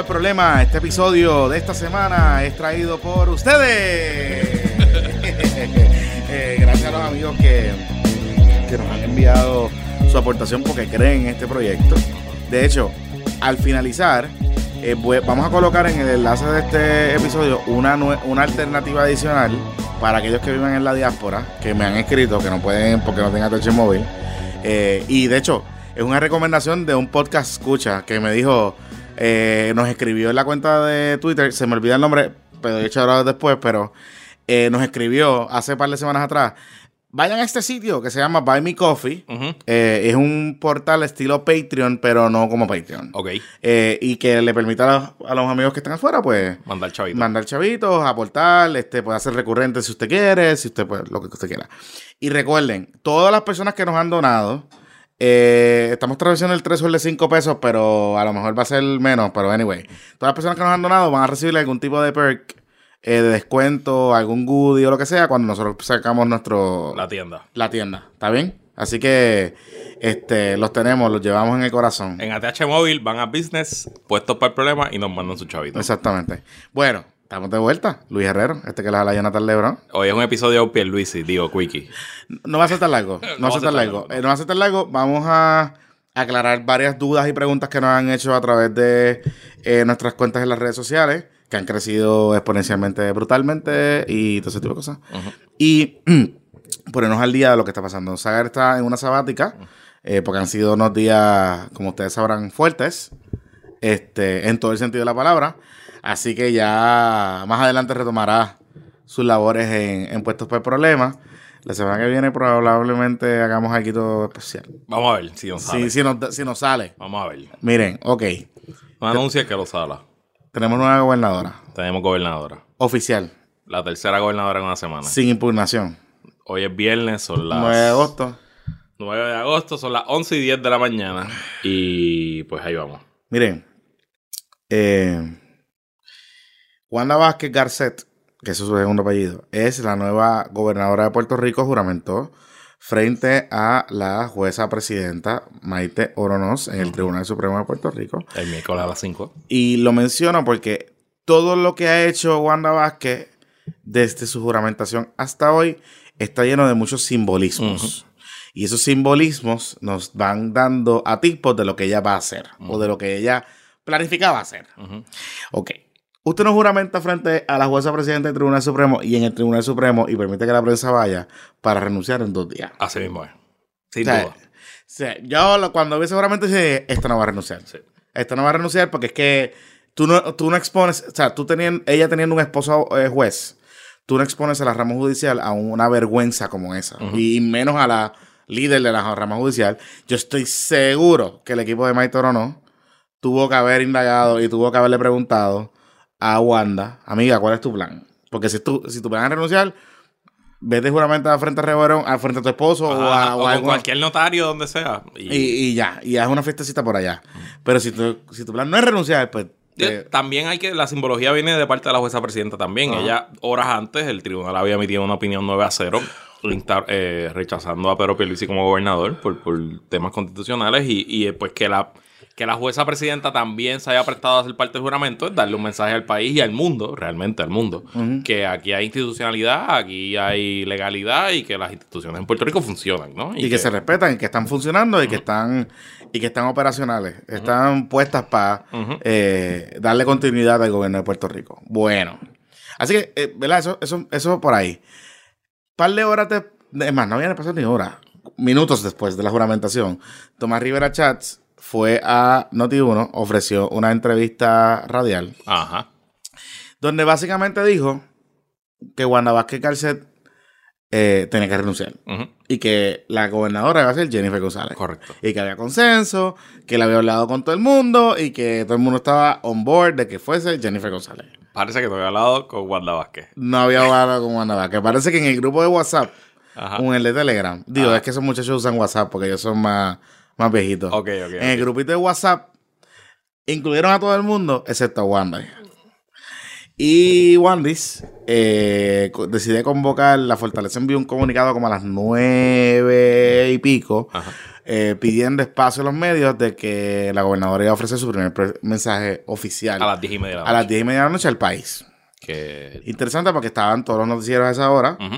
el Problema. Este episodio de esta semana es traído por ustedes. Eh, gracias a los amigos que, que nos han enviado su aportación porque creen en este proyecto. De hecho, al finalizar, eh, vamos a colocar en el enlace de este episodio una, una alternativa adicional para aquellos que viven en la diáspora, que me han escrito, que no pueden porque no tengan touch móvil. Eh, y de hecho, es una recomendación de un podcast escucha que me dijo, eh, nos escribió en la cuenta de Twitter, se me olvida el nombre, pero he hecho ahora después, pero eh, nos escribió hace par de semanas atrás. Vayan a este sitio que se llama Buy Me Coffee. Eh, es un portal estilo Patreon, pero no como Patreon. Ok, Eh, y que le permita a los, a los amigos que están afuera, pues, mandar chavito. mandar chavitos, aportar, este, puede hacer recurrente si usted quiere, si usted pues, lo que usted quiera. Y recuerden, todas las personas que nos han donado, eh, estamos traduciendo el 3 o el de 5 pesos, pero a lo mejor va a ser menos, pero anyway, todas las personas que nos han donado van a recibir algún tipo de perk, eh, de descuento, algún goodie o lo que sea, cuando nosotros sacamos nuestro La tienda. la tienda, ¿está bien? Así que este, los tenemos, los llevamos en el corazón. En ATH Móvil van a business, puestos para el problema y nos mandan su chavito. Exactamente. Bueno, estamos de vuelta. Luis Herrero, este que la habla Jonathan Lebron. Hoy es un episodio de Pierluisi, digo, Quickie. No va a ser tan largo. No, va a ser tan largo. Eh, no va a ser tan largo. Vamos a aclarar varias dudas y preguntas que nos han hecho a través de eh, nuestras cuentas en las redes sociales, que han crecido exponencialmente, brutalmente y todo ese tipo de cosas. Y ponernos al día de lo que está pasando. Sagar está en una sabática, eh, porque han sido unos días, como ustedes sabrán, fuertes, este, en todo el sentido de la palabra. Así que ya más adelante retomará sus labores en, en Puestos por el Problema. La semana que viene probablemente hagamos algo especial. Vamos a ver si nos sale. Si, si, nos, si nos sale. Vamos a ver. Miren, ok. No anuncia que lo sala. Tenemos nueva gobernadora. Tenemos gobernadora. Oficial. La tercera gobernadora en una semana. Sin impugnación. Hoy es viernes, son las 9 de agosto. 9 de agosto, son las 11 y 10 de la mañana. Y pues ahí vamos. Miren. Eh, Wanda Vázquez Garcet, que es su segundo apellido, es la nueva gobernadora de Puerto Rico, juramentó frente a la jueza presidenta Maite Oronos en el Tribunal Supremo de Puerto Rico. El miércoles a las 5. Y lo menciono porque todo lo que ha hecho Wanda Vázquez desde su juramentación hasta hoy está lleno de muchos simbolismos. Y esos simbolismos nos van dando a tipos de lo que ella va a hacer o de lo que ella planificaba hacer. Ok. Usted no juramenta frente a la jueza presidenta del Tribunal Supremo y en el Tribunal Supremo y permite que la prensa vaya para renunciar en dos días. Así mismo es. Sin O sea, duda. o sea, yo lo- cuando vi ese juramento dije, esta no va a renunciar. Sí. Esta no va a renunciar porque es que tú no, tú no expones, o sea, tú teniendo, ella teniendo un esposo eh, juez, tú no expones a la rama judicial a una vergüenza como esa. Y menos a la líder de la rama judicial. Yo estoy seguro que el equipo de Maite no tuvo que haber indagado y tuvo que haberle preguntado a Wanda, amiga, ¿cuál es tu plan? Porque si tú, si tu plan es renunciar, vete juramentada frente a Reverón, a frente a tu esposo o a, o o a cualquier notario, donde sea. Y, y, y ya, y haz una fiestecita por allá. Pero si tu, si tu plan no es renunciar, pues... Eh, También hay que, la simbología viene de parte de la jueza presidenta también. Ella, horas antes, el tribunal había emitido una opinión 9 a 0, instar- eh, rechazando a Pedro Pierluisi como gobernador por, por temas constitucionales y, y, eh, pues que la, que la jueza presidenta también se haya prestado a hacer parte del juramento es darle un mensaje al país y al mundo, realmente al mundo, que aquí hay institucionalidad, aquí hay legalidad y que las instituciones en Puerto Rico funcionan, ¿no? y, que, se respetan, y que están funcionando, y que están y que están operacionales. Están puestas para eh, darle continuidad al gobierno de Puerto Rico. Bueno. Así que, eh, ¿verdad? Eso, eso, eso por ahí. par de horas de... Es más, no habían pasado ni horas. Minutos después de la juramentación, Tomás Rivera Chats fue a Noti1, ofreció una entrevista radial, Ajá. donde básicamente dijo que Wanda Vázquez Calcet eh, tenía que renunciar. Y que la gobernadora iba a ser Jennifer González. Correcto. Y que había consenso, que él había hablado con todo el mundo y que todo el mundo estaba on board de que fuese Jennifer González. Parece que no había hablado con Wanda Vázquez. No había hablado con Wanda Vázquez. Parece que en el grupo de WhatsApp, Ajá. o en el de Telegram, digo, es que esos muchachos usan WhatsApp porque ellos son más, más viejitos. Ok, ok. En el grupito de WhatsApp incluyeron a todo el mundo excepto a Wanda. Y Wandis eh, decide convocar, la Fortaleza envió un comunicado como a las nueve y pico, eh, pidiendo espacio a los medios de que la gobernadora iba a ofrecer su primer mensaje oficial A las 10 y media de la a las noche. diez y media de la noche al país. Que... Interesante porque estaban todos los noticieros a esa hora. Ujú.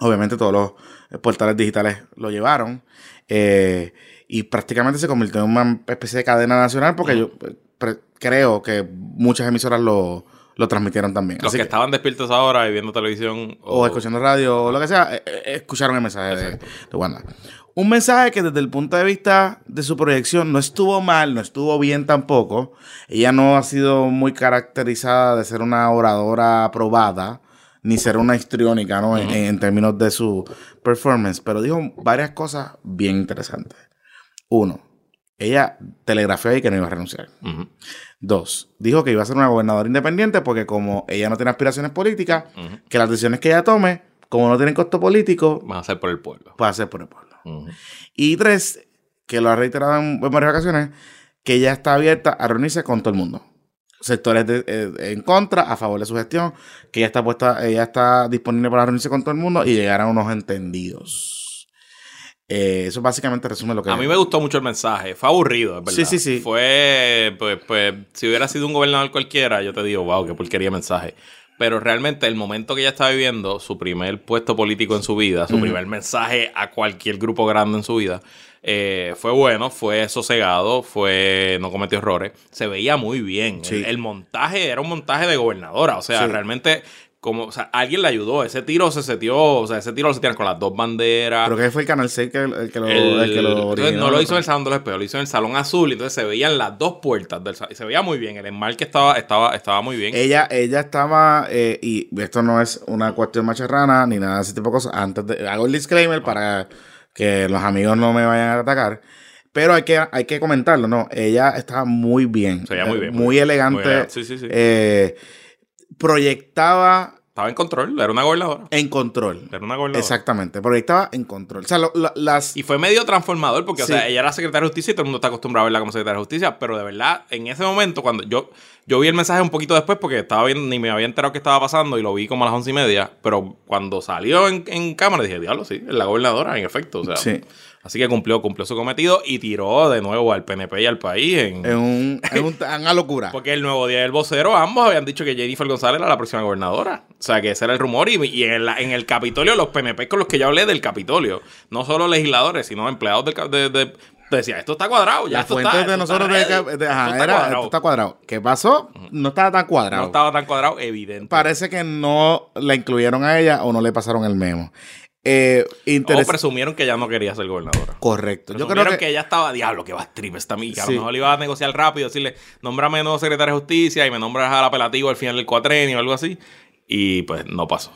Obviamente todos los portales digitales lo llevaron. eh, y prácticamente se convirtió en una especie de cadena nacional porque yo creo que muchas emisoras lo, lo transmitieron también. Los Así que que- estaban despiertos ahora y viendo televisión. o escuchando radio o lo que sea, eh, eh, escucharon el mensaje de, de Wanda. Un mensaje que desde el punto de vista de su proyección no estuvo mal, no estuvo bien tampoco. Ella no ha sido muy caracterizada de ser una oradora aprobada, ni ser una histriónica, ¿no? En- en, términos de su performance, pero dijo varias cosas bien interesantes. Uno, ella telegrafió ahí que no iba a renunciar. Dos, dijo que iba a ser una gobernadora independiente porque como ella no tiene aspiraciones políticas, que las decisiones que ella tome, como no tienen costo político, Van a ser por el pueblo. puede hacer por el pueblo. Y tres, que lo ha reiterado en, en varias ocasiones, que ella está abierta a reunirse con todo el mundo. Sectores de- eh, en contra, a favor de su gestión, que ella está puesta, ella está disponible para reunirse con todo el mundo y llegar a unos entendidos. Eh, eso básicamente resume lo que A mí me gustó mucho el mensaje. Fue aburrido, es verdad. Sí, sí, sí. Fue, pues, pues, si hubiera sido un gobernador cualquiera, yo te digo, wow, qué porquería mensaje. Pero realmente el momento que ella está viviendo, su primer puesto político en su vida, su primer mensaje a cualquier grupo grande en su vida, eh, fue bueno, fue sosegado, fue no cometió errores. Se veía muy bien. Sí. El, el montaje era un montaje de gobernadora. O sea, Sí. realmente, como, o sea, alguien le ayudó. Ese tiro se setió, o sea, ese tiro lo setearon con las dos banderas. Creo que fue el Canal 6 que, el que lo, El- el que lo originó. no lo hizo en el Salón de los Espejos, lo hizo en el Salón Azul. Y entonces se veían las dos puertas del salón. Y se veía muy bien. El enmarque estaba, estaba, estaba muy bien. Ella, ella estaba, eh, y esto no es una cuestión macharrana ni nada de ese tipo de cosas. Antes de, hago el disclaimer para que los amigos no me vayan a atacar. Pero hay que, hay que comentarlo, ¿no? Ella estaba muy bien. Muy bien, Muy, muy bien. elegante. Muy elegante, sí, sí, sí. Eh, proyectaba Estaba en control, era una gobernadora. en control. Era una gobernadora. Exactamente. Proyectaba en control. O sea, lo- lo- las. Y fue medio transformador porque, Sí. o sea, ella era secretaria de justicia y todo el mundo está acostumbrado a verla como secretaria de justicia, pero de verdad, en ese momento, cuando yo, yo vi el mensaje un poquito después porque estaba viendo, ni me había enterado qué estaba pasando y lo vi como a las once y media, pero cuando salió en, en cámara dije, diablo, sí, es la gobernadora, en efecto. O sea, Sí. Así que cumplió, cumplió su cometido y tiró de nuevo al PNP y al país en, En, un, en un- en una locura. Porque el nuevo día del vocero, ambos habían dicho que Jennifer González era la próxima gobernadora. O sea, que ese era el rumor. Y, y en, la- en el Capitolio, los PNP con los que yo hablé del Capitolio, no solo legisladores, sino empleados del de, de- decía, esto está cuadrado, ya Las esto está, de esto nosotros está de, de- ajá, esto está era, cuadrado". esto está cuadrado. ¿Qué pasó? No estaba tan cuadrado. No estaba tan cuadrado, evidente. Parece que no la incluyeron a ella o no le pasaron el memo. Eh, o presumieron que ella no quería ser gobernadora. Correcto. Yo creo que... que, ella estaba, diablo, que va a strip esta amiga. A Sí. lo mejor le iba a negociar rápido, decirle, nómbrame nuevo secretario de justicia y me nombras al apelativo al final del cuatrenio o algo así. Y pues no pasó.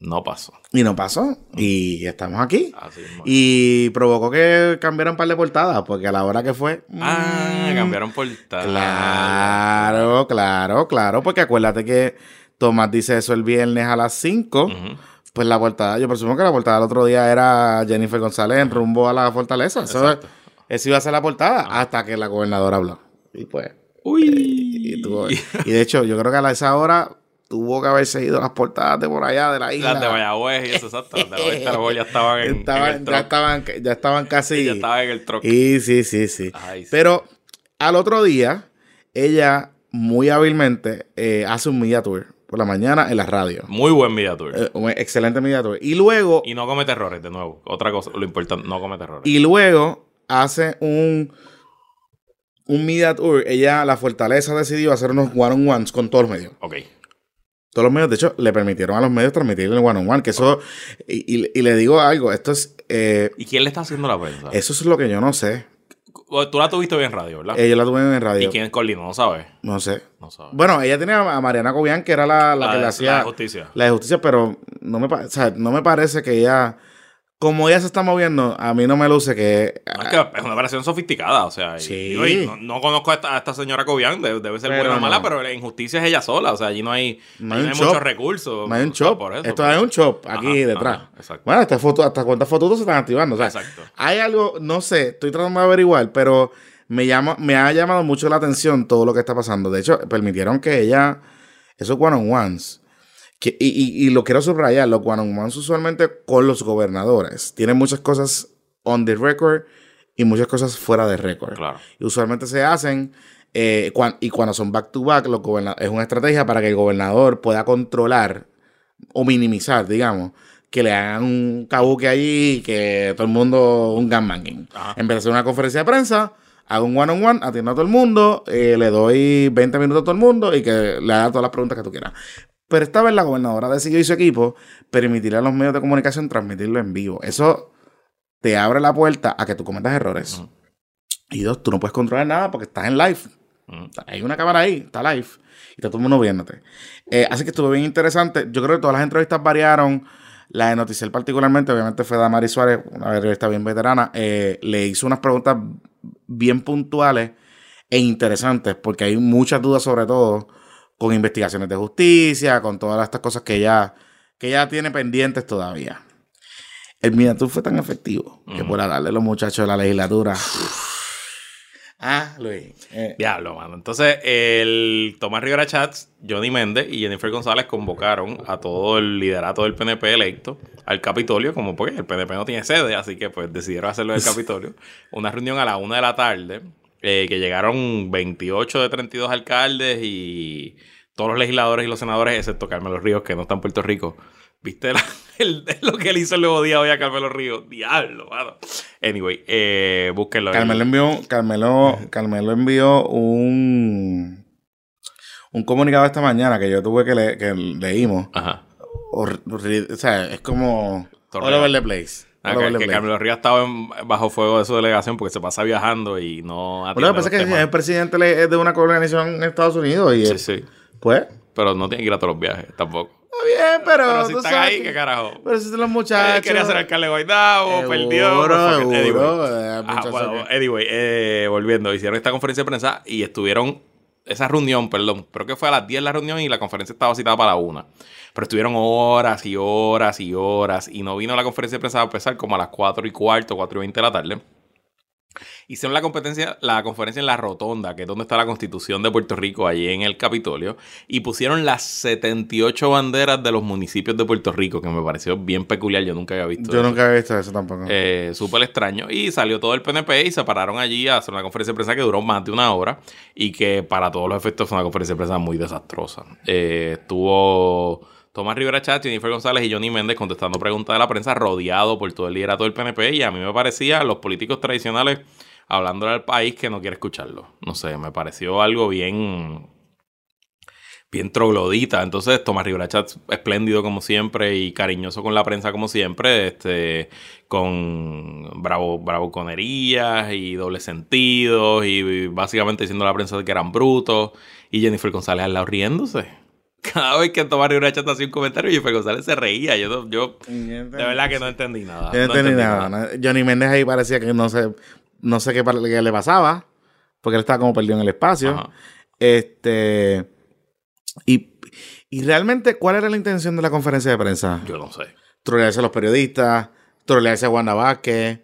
No pasó. Y no pasó. Y estamos aquí. Así es, Y provocó que cambiaran un par de portadas, porque a la hora que fue. Ah, mm, cambiaron por tal. Claro, claro, claro. Porque acuérdate que Tomás dice eso el viernes a las 5. Ujú. Pues la portada, yo presumo que la portada del otro día era Jennifer González en rumbo a la fortaleza. Eso, eso iba a ser la portada hasta que la gobernadora habló. Y pues. Uy. Y, tuvo- y de hecho, yo creo que a esa hora tuvo que haberse ido las portadas de por allá de la isla. Las de Mayagüez y eso, exacto. Las de Arbol ya estaban en, en Estaban- el ya, estaban, ya estaban casi. Ya estaban en el truck. Y sí, sí, sí. Ay, sí. Pero al otro día, ella muy hábilmente eh, hace un media tour por la mañana en la radio. Muy buen media tour. Eh, un excelente media tour. Y luego, y no comete errores, de nuevo. Otra cosa, lo importante, no comete errores. y luego hace un, un media tour. Ella, la fortaleza, decidió hacer unos one-on-ones con todos los medios. ok. Todos los medios, de hecho, le permitieron a los medios transmitir el one-on-one. Que eso, y, y- y le digo algo, esto es, eh, ¿Y quién le está haciendo la prensa? eso es lo que yo no sé. Tú la tuviste bien en radio, ¿verdad? Ella la tuve en radio. ¿Y quién coordinó? No sabes. No sé. No sabes. Bueno, ella tenía a Mariana Cobian, que era la, la que de- le hacía la de justicia. la de justicia, pero no me, o sea, no me parece que ella, como ella se está moviendo, a mí no me luce que... No, es que es una operación sofisticada, o sea, Sí. y no, no conozco a esta, a esta señora Cobian, debe, debe ser Pero buena o mala, pero en justicia es ella sola, o sea, allí no hay, No hay muchos recursos. no hay un shop. por eso, Esto pues. hay un shop aquí Ajá, detrás. ajá, exacto. Bueno, hasta, foto, hasta cuántas fotos se están activando. O sea, Exacto. hay algo, no sé, estoy tratando de averiguar, pero me, llama, me ha llamado mucho la atención todo lo que está pasando. De hecho, permitieron que ella esos one-on-ones, que, y, y, y lo quiero subrayar, los one-on-ones usualmente con los gobernadores tienen muchas cosas on the record y muchas cosas fuera de récord. Claro. Y usualmente se hacen, eh, cuan- y cuando son back to back, los goberna- es una estrategia para que el gobernador pueda controlar o minimizar, digamos, que le hagan un cabuque allí y que todo el mundo un gangbanging. Ajá. En vez de hacer una conferencia de prensa, hago un one-on-one, atiendo a todo el mundo, eh, le doy 20 minutos a todo el mundo y que le haga todas las preguntas que tú quieras. Pero esta vez la gobernadora decidió y su equipo permitirle a los medios de comunicación transmitirlo en vivo. Eso te abre la puerta a que tú cometas errores. Y dos, tú no puedes controlar nada porque estás en live. Hay una cámara ahí, está live. Y está todo el mundo viéndote. Eh, así que estuvo bien interesante. Yo creo que todas las entrevistas variaron. La de Noticiel particularmente, obviamente fue Damari Suárez, una periodista bien veterana. eh, le hizo unas preguntas bien puntuales e interesantes porque hay muchas dudas sobre todo con investigaciones de justicia, con todas estas cosas que ella, que ella tiene pendientes todavía. El Miniatur fue tan efectivo que Ujú. por darle a los muchachos de la legislatura. ah, Luis. eh, Diablo, mano. Entonces, el Tomás Rivera Chats, Johnny Méndez y Jennifer González convocaron a todo el liderato del PNP electo al Capitolio, como pues el PNP no tiene sede, así que pues decidieron hacerlo del Capitolio. Una reunión a la una de la tarde, eh, que llegaron 28 de 32 alcaldes y todos los legisladores y los senadores, excepto Carmelo Ríos, que no está en Puerto Rico. ¿Viste la- el- lo que le hizo el nuevo día hoy a Carmelo Ríos? Diablo, mano. Anyway, eh, búsquenlo. Carmelo envió, Carmelo, Carmelo envió un, un comunicado esta mañana que yo tuve que, le- que leímos. Ajá. O sea, es como Torneo. all over the place. Ah, que, que. Carmelo Ríos estaba en- bajo fuego de su delegación porque se pasa viajando y no Bueno, lo que pasa es que es presidente de una organización en Estados Unidos y Sí, eh, sí. pues Pero no tiene que ir a todos los viajes tampoco. está bien, pero, Pero si tú están sabes ahí, ¿qué carajo? Pero si son los Él muchachos. quería ser alcalde de Guaynabo, perdió. seguro, Anyway. eh, muchacho bueno, anyway, eh, volviendo, hicieron esta conferencia de prensa y estuvieron, esa reunión, perdón, creo que fue a las 10 la reunión y la conferencia estaba citada para la 1. Pero estuvieron horas y horas y horas y no vino la conferencia de prensa a empezar como a las 4 y cuarto, 4 y 20 de la tarde. Hicieron la competencia, la conferencia en la Rotonda, que es donde está la Constitución de Puerto Rico, allí en el Capitolio, y pusieron las 78 banderas de los municipios de Puerto Rico, que me pareció bien peculiar, yo nunca había visto Yo eso. nunca he visto eso tampoco. Eh, súper extraño. Y salió todo el PNP y se pararon allí a hacer una conferencia de prensa que duró más de una hora y que para todos los efectos fue una conferencia de prensa muy desastrosa. Eh, estuvo Tomás Rivera Chat, Jennifer González y Johnny Méndez contestando preguntas de la prensa, rodeado por todo el liderato del PNP. Y a mí me parecía los políticos tradicionales hablándole al país que no quiere escucharlo. No sé, me pareció algo bien bien troglodita. Entonces, Tomás Rivera Chat, espléndido como siempre y cariñoso con la prensa como siempre, este, con bravo, bravuconerías y doble sentidos y básicamente diciendo a la prensa que eran brutos y Jennifer González al lado riéndose. Cada vez que Tomás Rivera Chat hacía un comentario, Jennifer González se reía. Yo, yo de verdad que no entendí nada. Yo no entendí nada. ¿no? Johnny Méndez ahí parecía que no sé, no sé qué, le pasaba, porque él estaba como perdido en el espacio. Ajá. Este. Y, y realmente, ¿cuál era la intención de la conferencia de prensa? Yo no sé. Trolearse a los periodistas, trolearse a Wanda Vázquez,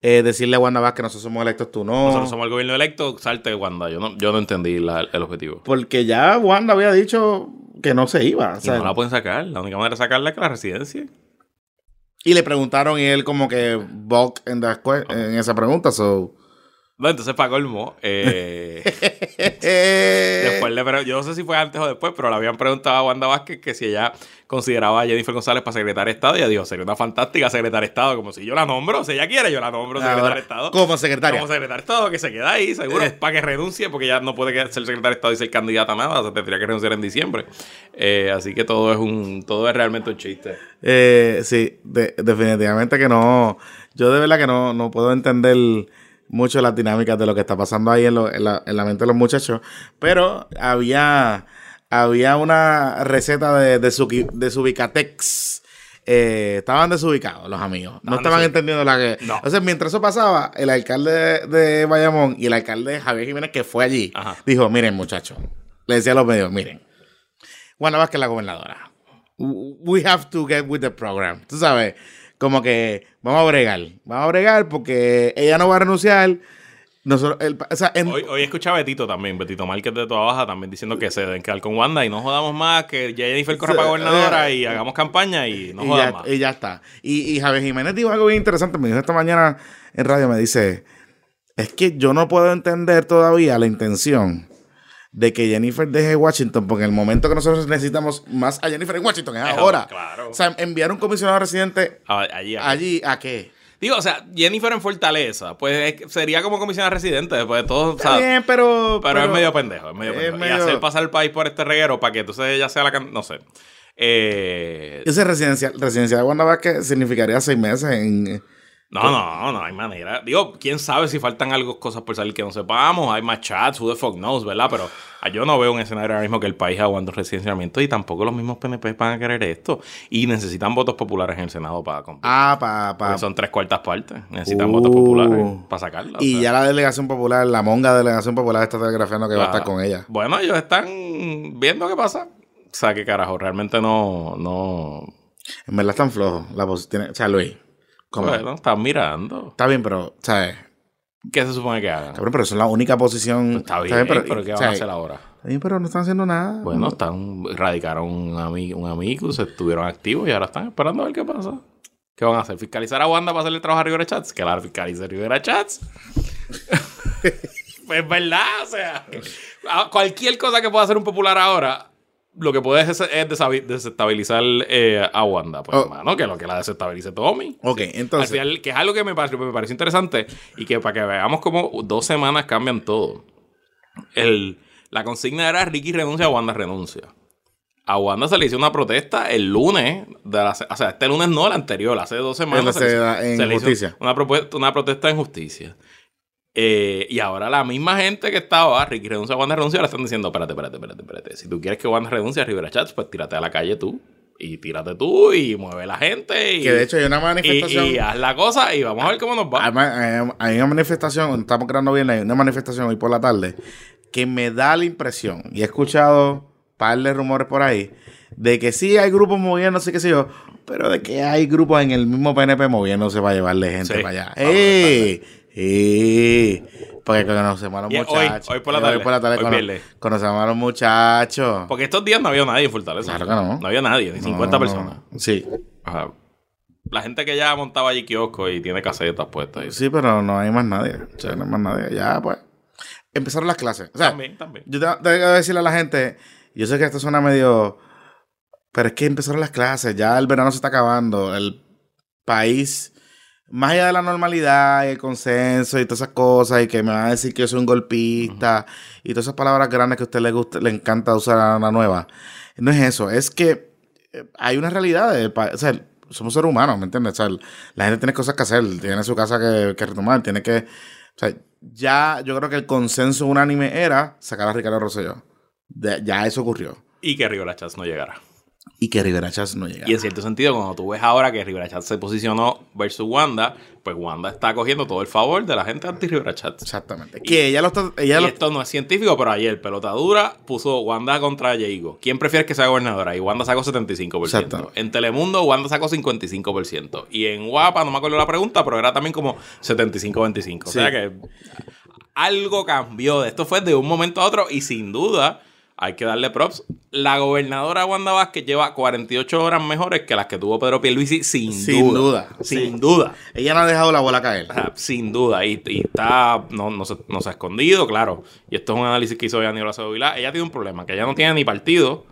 eh, decirle a Wanda Vázquez nosotros somos electos, tú no. Nosotros somos el gobierno electo, salte Wanda. Yo no, yo no entendí la- el objetivo. Porque ya Wanda había dicho que no se iba. o Y no la pueden sacar. La única manera de sacarla es que la residencia. y le preguntaron y él como que bulk en, en esa pregunta. So. No, entonces para colmo, eh, después le pre- yo no sé si fue antes o después, pero le habían preguntado a Wanda Vázquez que si ella consideraba a Jennifer González para secretaria de Estado. Y ella dijo, sería una fantástica secretaria de Estado, como si yo la nombro, si ella quiere, yo la nombro secretaria Ahora, de Estado. como secretaria. Como secretaria de Estado, que se queda ahí, seguro, para que renuncie, porque ya no puede ser secretaria de Estado y ser candidata a nada, se tendría que renunciar en diciembre. Eh, así que todo es un, todo es realmente un chiste. Eh, sí, de- definitivamente que no. Yo de verdad que no, no puedo entender mucho las dinámicas de lo que está pasando ahí en, lo- en la, en la mente de los muchachos. Pero había, había una receta de, de, su, de Subicatex. Eh, estaban desubicados los amigos. No Estaban estaban desubicados. entendiendo la que. No. Entonces, mientras eso pasaba, el alcalde de, Bayamón y el alcalde Javier Jiménez, que fue allí, Ajá. dijo: Miren, muchachos. Le decía a los medios: Miren, Juana Vázquez la gobernadora. We have to get with the program. Tú sabes, como que vamos a bregar. Vamos a bregar porque ella no va a renunciar Nosotros, el- o sea, en- Hoy, hoy escuché a Betito también, Betito Márquez de Toda Baja, también diciendo que se deben quedar con Wanda y no jodamos más, que Jennifer corre Sí, para gobernadora eh, y hagamos campaña y no ya, más. y ya está. Y, y Javier Jiménez dijo algo bien interesante. Me dijo esta mañana en radio, me dice, es que yo no puedo entender todavía la intención de que Jennifer deje Washington, porque en el momento que nosotros necesitamos más a Jennifer en Washington es Es ahora. claro. O sea, enviar un comisionado residente A- allí, allí. allí, ¿a qué? Digo, o sea, Jennifer en Fortaleza, pues es sería como comisionada residente, después de todo, o Está sea, bien, pero, pero, es medio pendejo, es medio es pendejo. medio- Y hacer pasar el país por este reguero para que entonces ella sea la no sé. Eh, Ese residencial, residencial de Wanda Vázquez significaría seis meses en... no, no, no hay manera. Digo, quién sabe si faltan algo, cosas por salir que no sepamos. Hay más chats, who the fuck knows, ¿verdad? Pero ah, yo no veo un escenario ahora mismo que el país aguante residenciamiento y tampoco los mismos PNP van a querer esto. Y necesitan votos populares en el Senado para competir. Ah, para... Porque son tres cuartas partes. Necesitan Uh. votos populares para sacarla. Y sea. ya la delegación popular, la monga delegación popular está telegrafiando que va a estar con ella. Bueno, ellos están viendo qué pasa. O sea, qué carajo, realmente no, no, En verdad están flojos. La tiene- o sea, Luis, bueno, están mirando. Está bien, pero, ¿sabes? ¿Qué se supone que hagan? Cabrón, pero eso es la única posición. Pues está bien, pero, ¿qué van a hacer ahora? Está bien, pero no están haciendo nada. Bueno, están, radicaron un, ami- un amigo, se estuvieron activos y ahora están esperando a ver qué pasa. ¿Qué van a hacer? ¿Fiscalizar a Wanda para hacerle trabajo a Rivera Chats? Que la fiscalice Rivera Chats. pues verdad, o sea, a- cualquier cosa que pueda hacer un popular ahora, lo que puede es, es desestabilizar eh, a Wanda. Pues, Oh. hermano, que lo que la desestabilice Tommy. Ok, Al entonces. final, que es algo que me pareció, me pareció interesante y que para que veamos cómo dos semanas cambian todo. El, la consigna era Ricky renuncia, Wanda renuncia. A Wanda se le hizo una protesta el lunes, de la o sea, este lunes no, el anterior, hace dos semanas. Se le hizo- seda- en se le hizo justicia. Una, propuesta, una protesta en justicia. Eh, y ahora la misma gente que estaba, Ricky renuncia, Wanda renuncia, ahora están diciendo, espérate, espérate, espérate, espérate. Si tú quieres que Wanda renuncie a Rivera Chats, pues tírate a la calle tú. Y tírate tú y mueve la gente. Y, que de hecho hay una manifestación. y haz la cosa y vamos a ver cómo nos va. hay, ma- hay una manifestación, estamos creando bien, hay una manifestación hoy por la tarde que me da la impresión, y he escuchado un par de rumores por ahí, de que sí hay grupos moviéndose, qué sé yo, pero de que hay grupos en el mismo PNP moviéndose para llevarle gente Sí. para allá. Vamos ¡Eh! Porque conocemos a los hoy- muchachos. hoy por la tarde, Hoy por la tarde cono- conocemos a los muchachos. Porque estos días no había nadie en Fortaleza. Claro que no. No había nadie, ni 50 No, personas. Sí. Ajá. La gente que ya montaba allí kiosco y tiene casetas puestas. y- Sí, pero no hay más nadie. O sea, no hay más nadie. Ya, pues. Empezaron las clases. O sea, También, también. yo te- tengo que decirle a la gente, yo sé que esto suena medio, pero es que empezaron las clases, ya el verano se está acabando, el país, más allá de la normalidad y el consenso y todas esas cosas, y que me van a decir que yo soy un golpista y todas esas palabras grandes que a usted le gusta, le encanta usar a la nueva. No es eso, es que eh, hay una realidad, pa- o sea, somos seres humanos, ¿me entiendes? O sea, la gente tiene cosas que hacer, tiene su casa que, que retomar, tiene que, o sea, ya yo creo que el consenso unánime era sacar a Ricardo Rosselló. De- ya eso ocurrió. Y que Rivera Chats no llegara. Y que Rivera Chats no llegara. Y en cierto sentido, cuando tú ves ahora que Rivera Chats se posicionó versus Wanda, pues Wanda está cogiendo todo el favor de la gente anti-Rivera Chats. Exactamente. Que ella lo está. Ella Y lo, esto no es científico, pero ayer Pelotadura puso Wanda contra Diego. ¿Quién prefiere que sea gobernadora? Y Wanda sacó 75%. Exacto. En Telemundo, Wanda sacó 55%. Y en Guapa, no me acuerdo la pregunta, pero era también como 75-25. O Sí. sea que algo cambió. Esto fue de un momento a otro y sin duda hay que darle props. La gobernadora Wanda Vázquez lleva 48 horas mejores que las que tuvo Pedro Pierluisi sin, Sin duda. duda, Sin sí. duda. ella no ha dejado la bola caer. Sea, sin duda, y, y está, no, no, se, no se ha escondido, claro. Y esto es un análisis que hizo Aníbal Acevedo Vilá. Ella tiene un problema, que ella no tiene ni partido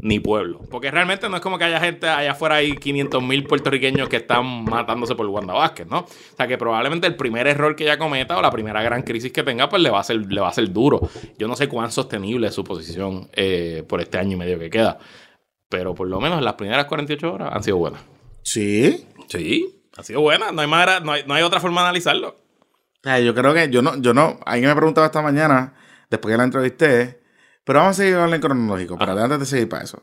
ni pueblo. Porque realmente no es como que haya gente allá afuera, hay 500 mil puertorriqueños que están matándose por Wanda Vázquez, ¿no? O sea que probablemente el primer error que ella cometa o la primera gran crisis que tenga, pues le va a ser, le va a ser duro. Yo no sé cuán sostenible es su posición eh, por este año y medio que queda. Pero por lo menos las primeras 48 horas han sido buenas. Sí. Sí, ha sido buena. No hay, manera- no hay, no hay otra forma de analizarlo. Sea, yo creo que yo no, yo no, alguien me preguntaba esta mañana, después que la entrevisté, pero vamos a seguir el cronológico, pero antes de seguir para eso.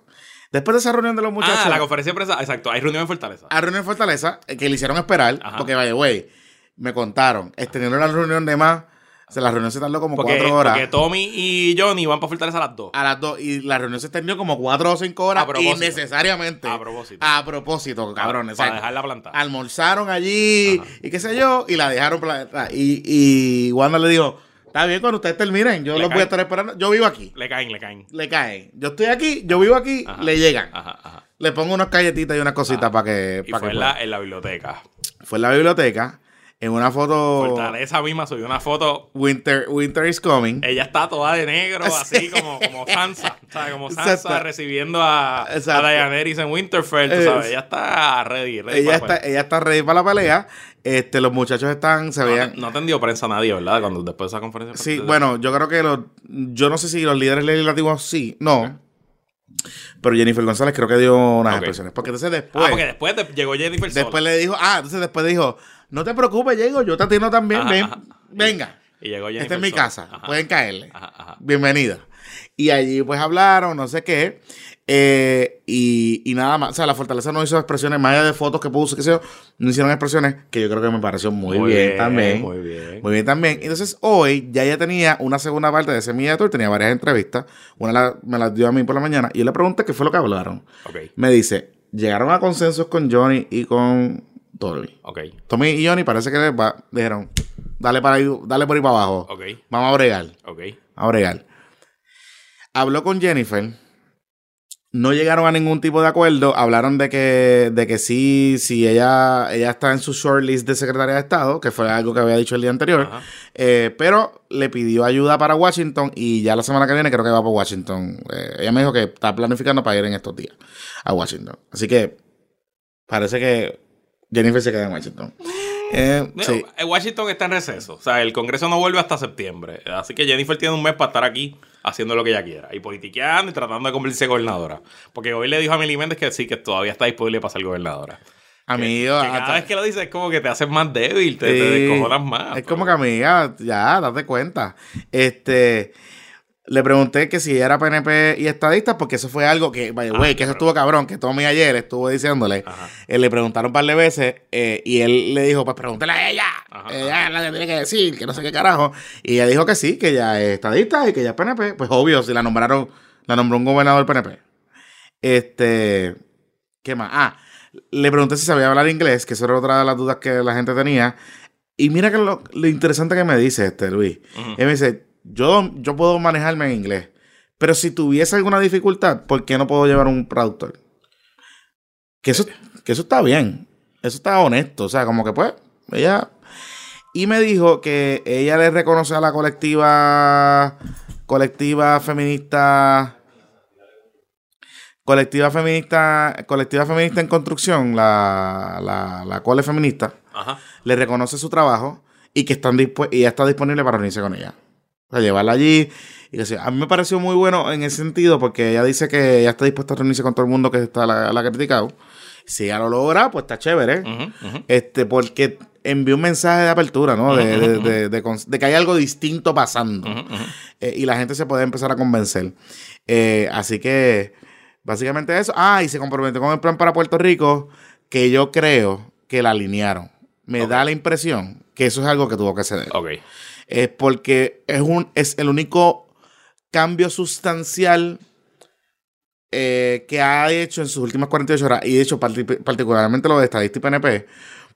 Después de esa reunión de los muchachos, Ah, la conferencia de prensa, exacto, hay reunión en Fortaleza. a reunión en Fortaleza, eh, que le hicieron esperar, Ajá. porque vaya, güey, me contaron, extendieron la reunión de más, O sea, la reunión se tardó como Porque, cuatro horas. porque Tommy y Johnny van para Fortaleza a las dos. A las dos. Y la reunión se extendió como cuatro o cinco horas. A propósito. Innecesariamente. A propósito. A propósito, cabrones. Para sea, dejarla plantada. Almorzaron allí y qué sé yo. Y la dejaron plantada. Y, y Wanda le dijo: Está bien, cuando ustedes terminen, yo Le los voy a estar esperando. Yo vivo aquí. Le caen, le caen. Le caen. Yo estoy aquí, yo vivo aquí, Ajá. le llegan. Ajá, ajá. Le pongo unas galletitas y unas cositas para que. Y pa' fue que en la, en la biblioteca. Fue en la biblioteca. En una foto. Fortaleza misma subió una foto. Winter, Winter is coming. Ella está toda de negro, así Sí. como, como Sansa. ¿sabes? Como Sansa Exacto. recibiendo a, a. Daenerys en Winterfell. tú ¿sabes? Ella está ready. ready ella, para está, ella está ready para la pelea. Este, los muchachos están, se No, veían. no atendió prensa nadie, ¿verdad? Cuando después de esa conferencia. Sí, de- bueno, yo creo que los. Yo no sé si los líderes legislativos sí, no. Pero Jennifer González creo que dio unas Ok. expresiones. Porque entonces después. Ah, porque después de- llegó Jennifer sola. después le dijo. Ah, entonces después dijo: No te preocupes, llego, yo te atiendo también. Ajá, ven, ajá. venga. Y llegó Jennifer Esta es mi sola. casa. Ajá. Pueden caerle. Bienvenida. Y allí pues hablaron, no sé qué. Eh, y, y nada más. O sea, la fortaleza no hizo expresiones, más allá de fotos que puso, que sé yo, no hicieron expresiones que yo creo que me pareció muy, bien, también. Muy bien. Muy bien también. Entonces, hoy ya ella tenía una segunda parte de ese media tour, tenía varias entrevistas. Una la- me las dio a mí por la mañana y yo le pregunté qué fue lo que hablaron. Ok, Me dice, llegaron a consensos con Johnny y con Tommy. ok, Tommy y Johnny parece que les va- dijeron, dale, para ahí, dale por ahí para abajo. Vamos a bregar, a bregar. Habló con Jennifer. No llegaron a ningún tipo de acuerdo. Hablaron de que, de que sí, sí, ella, ella está en su shortlist de secretaria de Estado, que fue algo que había dicho el día anterior. Eh, pero le pidió ayuda para Washington y ya la semana que viene creo que va por Washington. Eh, ella me dijo que está planificando para ir en estos días a Washington. Así que parece que Jennifer se queda en Washington. Eh, Mira, sí. eh, Washington está en receso. O sea, el Congreso no vuelve hasta septiembre. Así que Jennifer tiene un mes para estar aquí haciendo lo que ella quiera. Y politiqueando y tratando de convertirse en gobernadora. Porque hoy le dijo a Milly Méndez que sí, que todavía está disponible para ser gobernadora. Amigo, Que cada hasta- vez que lo dices es como que te haces más débil, te, te Sí. descojonas más. Es como que amiga, ya, date cuenta. Este, le pregunté que si era PNP y estadista, porque eso fue algo que, by the Ah, que eso estuvo cabrón, que Tommy ayer estuvo diciéndole. Eh, le preguntaron un par de veces eh, y él le dijo, pues pregúntele a ella. Ajá, ella es la que tiene que decir, que no sé qué carajo. Y ella dijo que sí, que ella es estadista y que ella es PNP. Pues obvio, si la nombraron, la nombró un gobernador PNP. Este, ¿qué más? Ah, le pregunté si sabía hablar inglés, que eso era otra de las dudas que la gente tenía. Y mira que lo, lo interesante que me dice este Luis. Él me dice, yo, yo puedo manejarme en inglés, pero si tuviese alguna dificultad, ¿por qué no puedo llevar un traductor? Que eso, que eso está bien. Eso está honesto. O sea, como que pues, ella... Y me dijo que ella le reconoce a la colectiva, colectiva feminista, colectiva feminista, colectiva feminista en construcción, la, la, la cole feminista, Ajá. le reconoce su trabajo y que están y ella está disponible para reunirse con ella. O sea, llevarla allí. Y que. A mí me pareció muy bueno en ese sentido porque ella dice que ella está dispuesta a reunirse con todo el mundo que está la, la ha criticado. Si ella lo logra, pues está chévere. Este, porque envió un mensaje de apertura, ¿no? De, de- de- de cons- de que hay algo distinto pasando. Eh, y la gente se puede empezar a convencer. Eh, así que, básicamente eso. Ah, y se comprometió con el plan para Puerto Rico, que yo creo que la alinearon. Me da la impresión que eso es algo que tuvo que ceder. Ok. Es porque es, un, es el único cambio sustancial eh, que ha hecho en sus últimas 48 horas, y de hecho parti- particularmente lo de estadista y PNP,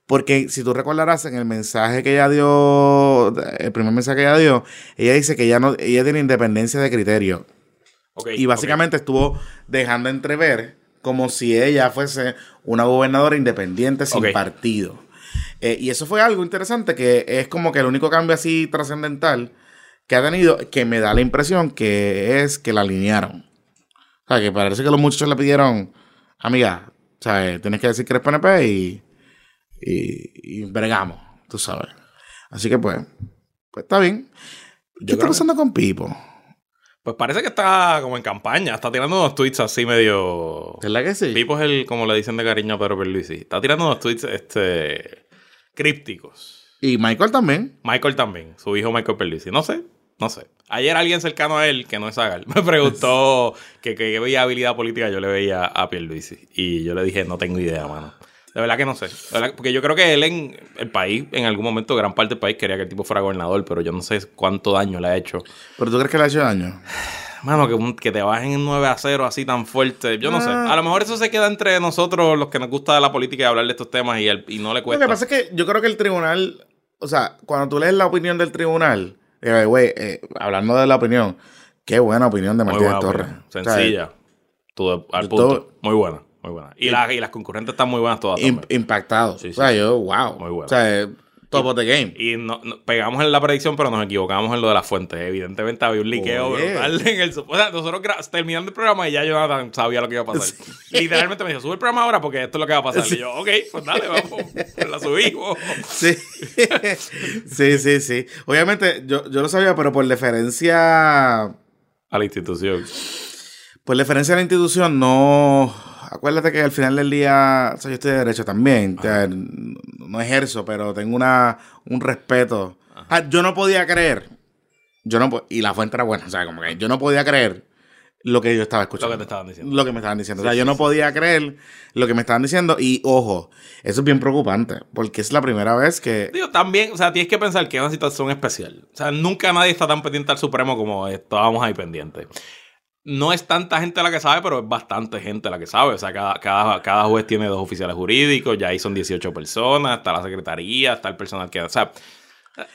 porque si tú recordarás en el mensaje que ella dio, el primer mensaje que ella dio, ella dice que ella, no, ella tiene independencia de criterio. Y básicamente estuvo dejando entrever como si ella fuese una gobernadora independiente sin partido. Eh, y eso fue algo interesante, que es como que el único cambio así trascendental que ha tenido, que me da la impresión que es que la alinearon. O sea, que parece que los muchachos le pidieron, amiga, ¿sabes? Tienes que decir que eres PNP y, y, y bregamos, tú sabes. Así que pues, pues está bien. ¿Qué Yo está que- pasando con Pipo? Pues parece que está como en campaña. Está tirando unos tweets así medio. ¿Verdad que sí? Pipo es el, como le dicen de cariño a Pedro Pierluisi. Está tirando unos tweets este, crípticos. Y Michael también. Michael también, su hijo Michael Pierluisi. No sé, no sé. Ayer alguien cercano a él, que no es Agal, me preguntó que veía habilidad política yo le veía a Pierluisi. Y yo le dije, no tengo idea, mano. De verdad que no sé. porque yo creo que él en el país, en algún momento, gran parte del país quería que el tipo fuera gobernador, pero yo no sé cuánto daño le ha hecho. ¿Pero tú crees que le ha hecho daño? Mano, que, que te bajen en 9 a 0 así tan fuerte. Yo no sé. Ah. A lo mejor eso se queda entre nosotros, los que nos gusta de la política y hablar de estos temas, y, el, y no le cuesta. Lo que pasa es que yo creo que el tribunal, o sea, cuando tú lees la opinión del tribunal, eh, güey, eh, hablando de la opinión, qué buena opinión de Martínez Torres. Sencilla. todo al punto. muy buena, muy buena. Y, y las concurrentes están muy buenas todas. impactados. O sea, yo, wow. Muy buena. O sea, Top of the game. Y no, pegamos en la predicción, pero nos equivocamos en lo de las fuentes. Evidentemente había un liqueo brutal en el. O sea, nosotros terminando el programa y ya Jonathan sabía lo que iba a pasar. Literalmente me dijo, sube el programa ahora porque esto es lo que va a pasar. Y yo, ok, pues dale, vamos. la subimos. Sí. sí, sí, sí. Obviamente, yo, yo lo sabía, pero por deferencia. A la institución. Por deferencia a la institución, no acuérdate que al final del día, o sea, yo estoy de derecho también, no ejerzo, pero tengo una, un respeto. Ah, yo no podía creer, yo no y la fuente era buena, o sea, como que yo no podía creer lo que yo estaba escuchando. Lo que te estaban diciendo. Lo que me estaban diciendo. o sea, yo no podía creer lo que me estaban diciendo. Y ojo, eso es bien preocupante. Porque es la primera vez que. Digo, también, o sea, tienes que pensar que es una situación especial. O sea, nunca nadie está tan pendiente al Supremo como estábamos ahí pendientes no es tanta gente la que sabe, pero es bastante gente la que sabe. O sea, cada, cada, cada juez tiene dos oficiales jurídicos, ya ahí son 18 personas, está la secretaría, está el personal que... O sea,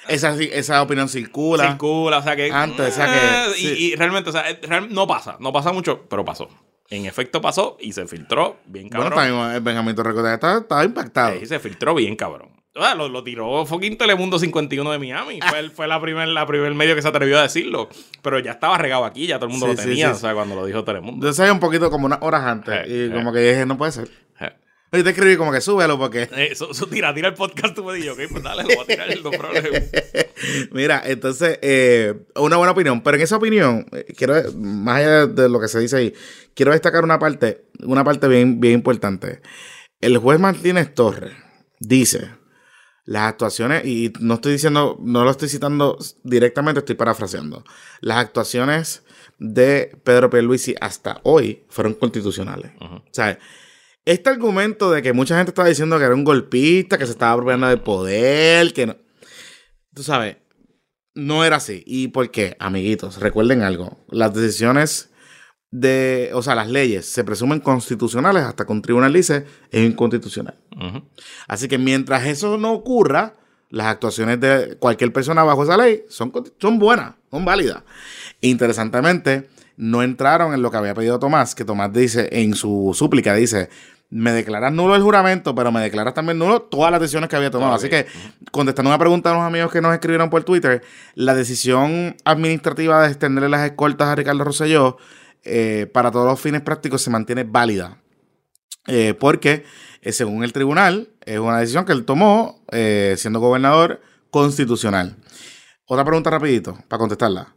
esa, esa opinión circula. Circula, o sea que... Antes, o sea que... Eh, y, realmente, o sea, no pasa, no pasa mucho, pero pasó. En efecto pasó y se filtró bien cabrón. Bueno, también Benjamín Torrecota estaba, estaba impactado. Sí, se filtró bien cabrón. O lo, lo, tiró fucking Telemundo 51 de Miami. Fue, fue la primer, la primer medio que se atrevió a decirlo. Pero ya estaba regado aquí, ya todo el mundo lo tenía. O sea, cuando lo dijo Telemundo. Yo sabía un poquito como unas horas antes. Eh, y como eh. que dije, no puede ser. Eh. Y te escribí como que súbelo porque. Eso, tira, tira el podcast tú me dijiste, ok, pues dale, lo voy a tirar, no problema. Mira, entonces, una buena opinión. Pero en esa opinión, quiero, más allá de lo que se dice ahí, quiero destacar una parte, una parte bien, bien importante. El juez Martínez Torres dice las actuaciones, y no estoy diciendo, no lo estoy citando directamente, estoy parafraseando. Las actuaciones de Pedro Pierluisi hasta hoy fueron constitucionales. O sea, este argumento de que mucha gente estaba diciendo que era un golpista, que se estaba apropiando del poder, que no. Tú sabes, no era así. ¿Y por qué? Amiguitos, recuerden algo. Las decisiones de, o sea, las leyes se presumen constitucionales hasta que un tribunal dice es inconstitucional. Así que mientras eso no ocurra, las actuaciones de cualquier persona bajo esa ley son, son buenas, son válidas. Interesantemente, no entraron en lo que había pedido Tomás, que Tomás dice en su súplica, dice, me declaras nulo el juramento, pero me declaras también nulo todas las decisiones que había tomado. Así que, contestando una pregunta a unos amigos que nos escribieron por Twitter, la decisión administrativa de extenderle las escoltas a Ricardo Rosselló eh, para todos los fines prácticos se mantiene válida. Eh, porque, eh, según el tribunal, es una decisión que él tomó siendo gobernador constitucional. Otra pregunta rapidito, para contestarla.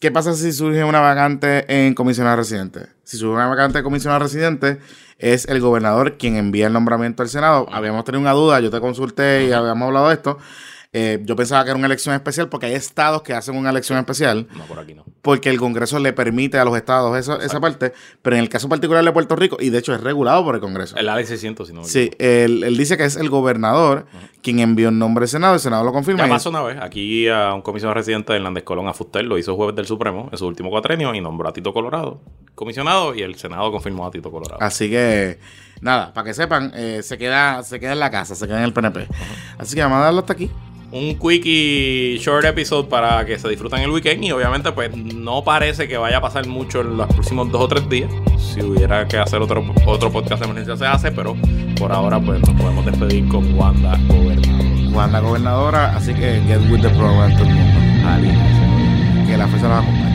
¿Qué pasa si surge una vacante en comisionado residente? Si surge una vacante en comisionado residente, es el gobernador quien envía el nombramiento al Senado. Habíamos tenido una duda, yo te consulté y habíamos hablado de esto. Eh, yo pensaba que era una elección especial porque hay estados que hacen una elección especial. No, por aquí no. Porque el Congreso le permite a los estados esa parte. Pero en el caso particular de Puerto Rico, y de hecho es regulado por el Congreso. El ley 600, si no Sí, él, dice que es el gobernador quien envió el nombre al Senado. El Senado lo confirma. Ya pasó una vez. Aquí a un comisionado residente de Hernández Colón a Fuster lo hizo jueves del Supremo en su último cuatrenio y nombró a Tito Colorado comisionado y el Senado confirmó a Tito Colorado. Así que, nada, para que sepan, eh, se, queda, se queda en la casa, se queda en el PNP. Así que vamos a darlo hasta aquí un quick y short episode para que se disfruten el weekend y obviamente pues no parece que vaya a pasar mucho en los próximos dos o tres días. Si hubiera que hacer otro, otro podcast de emergencia se hace, pero por ahora pues nos podemos despedir con Wanda Gobernadora. Wanda Gobernadora, así que get with the program todo el mundo. Que la fuerza nos acompañe.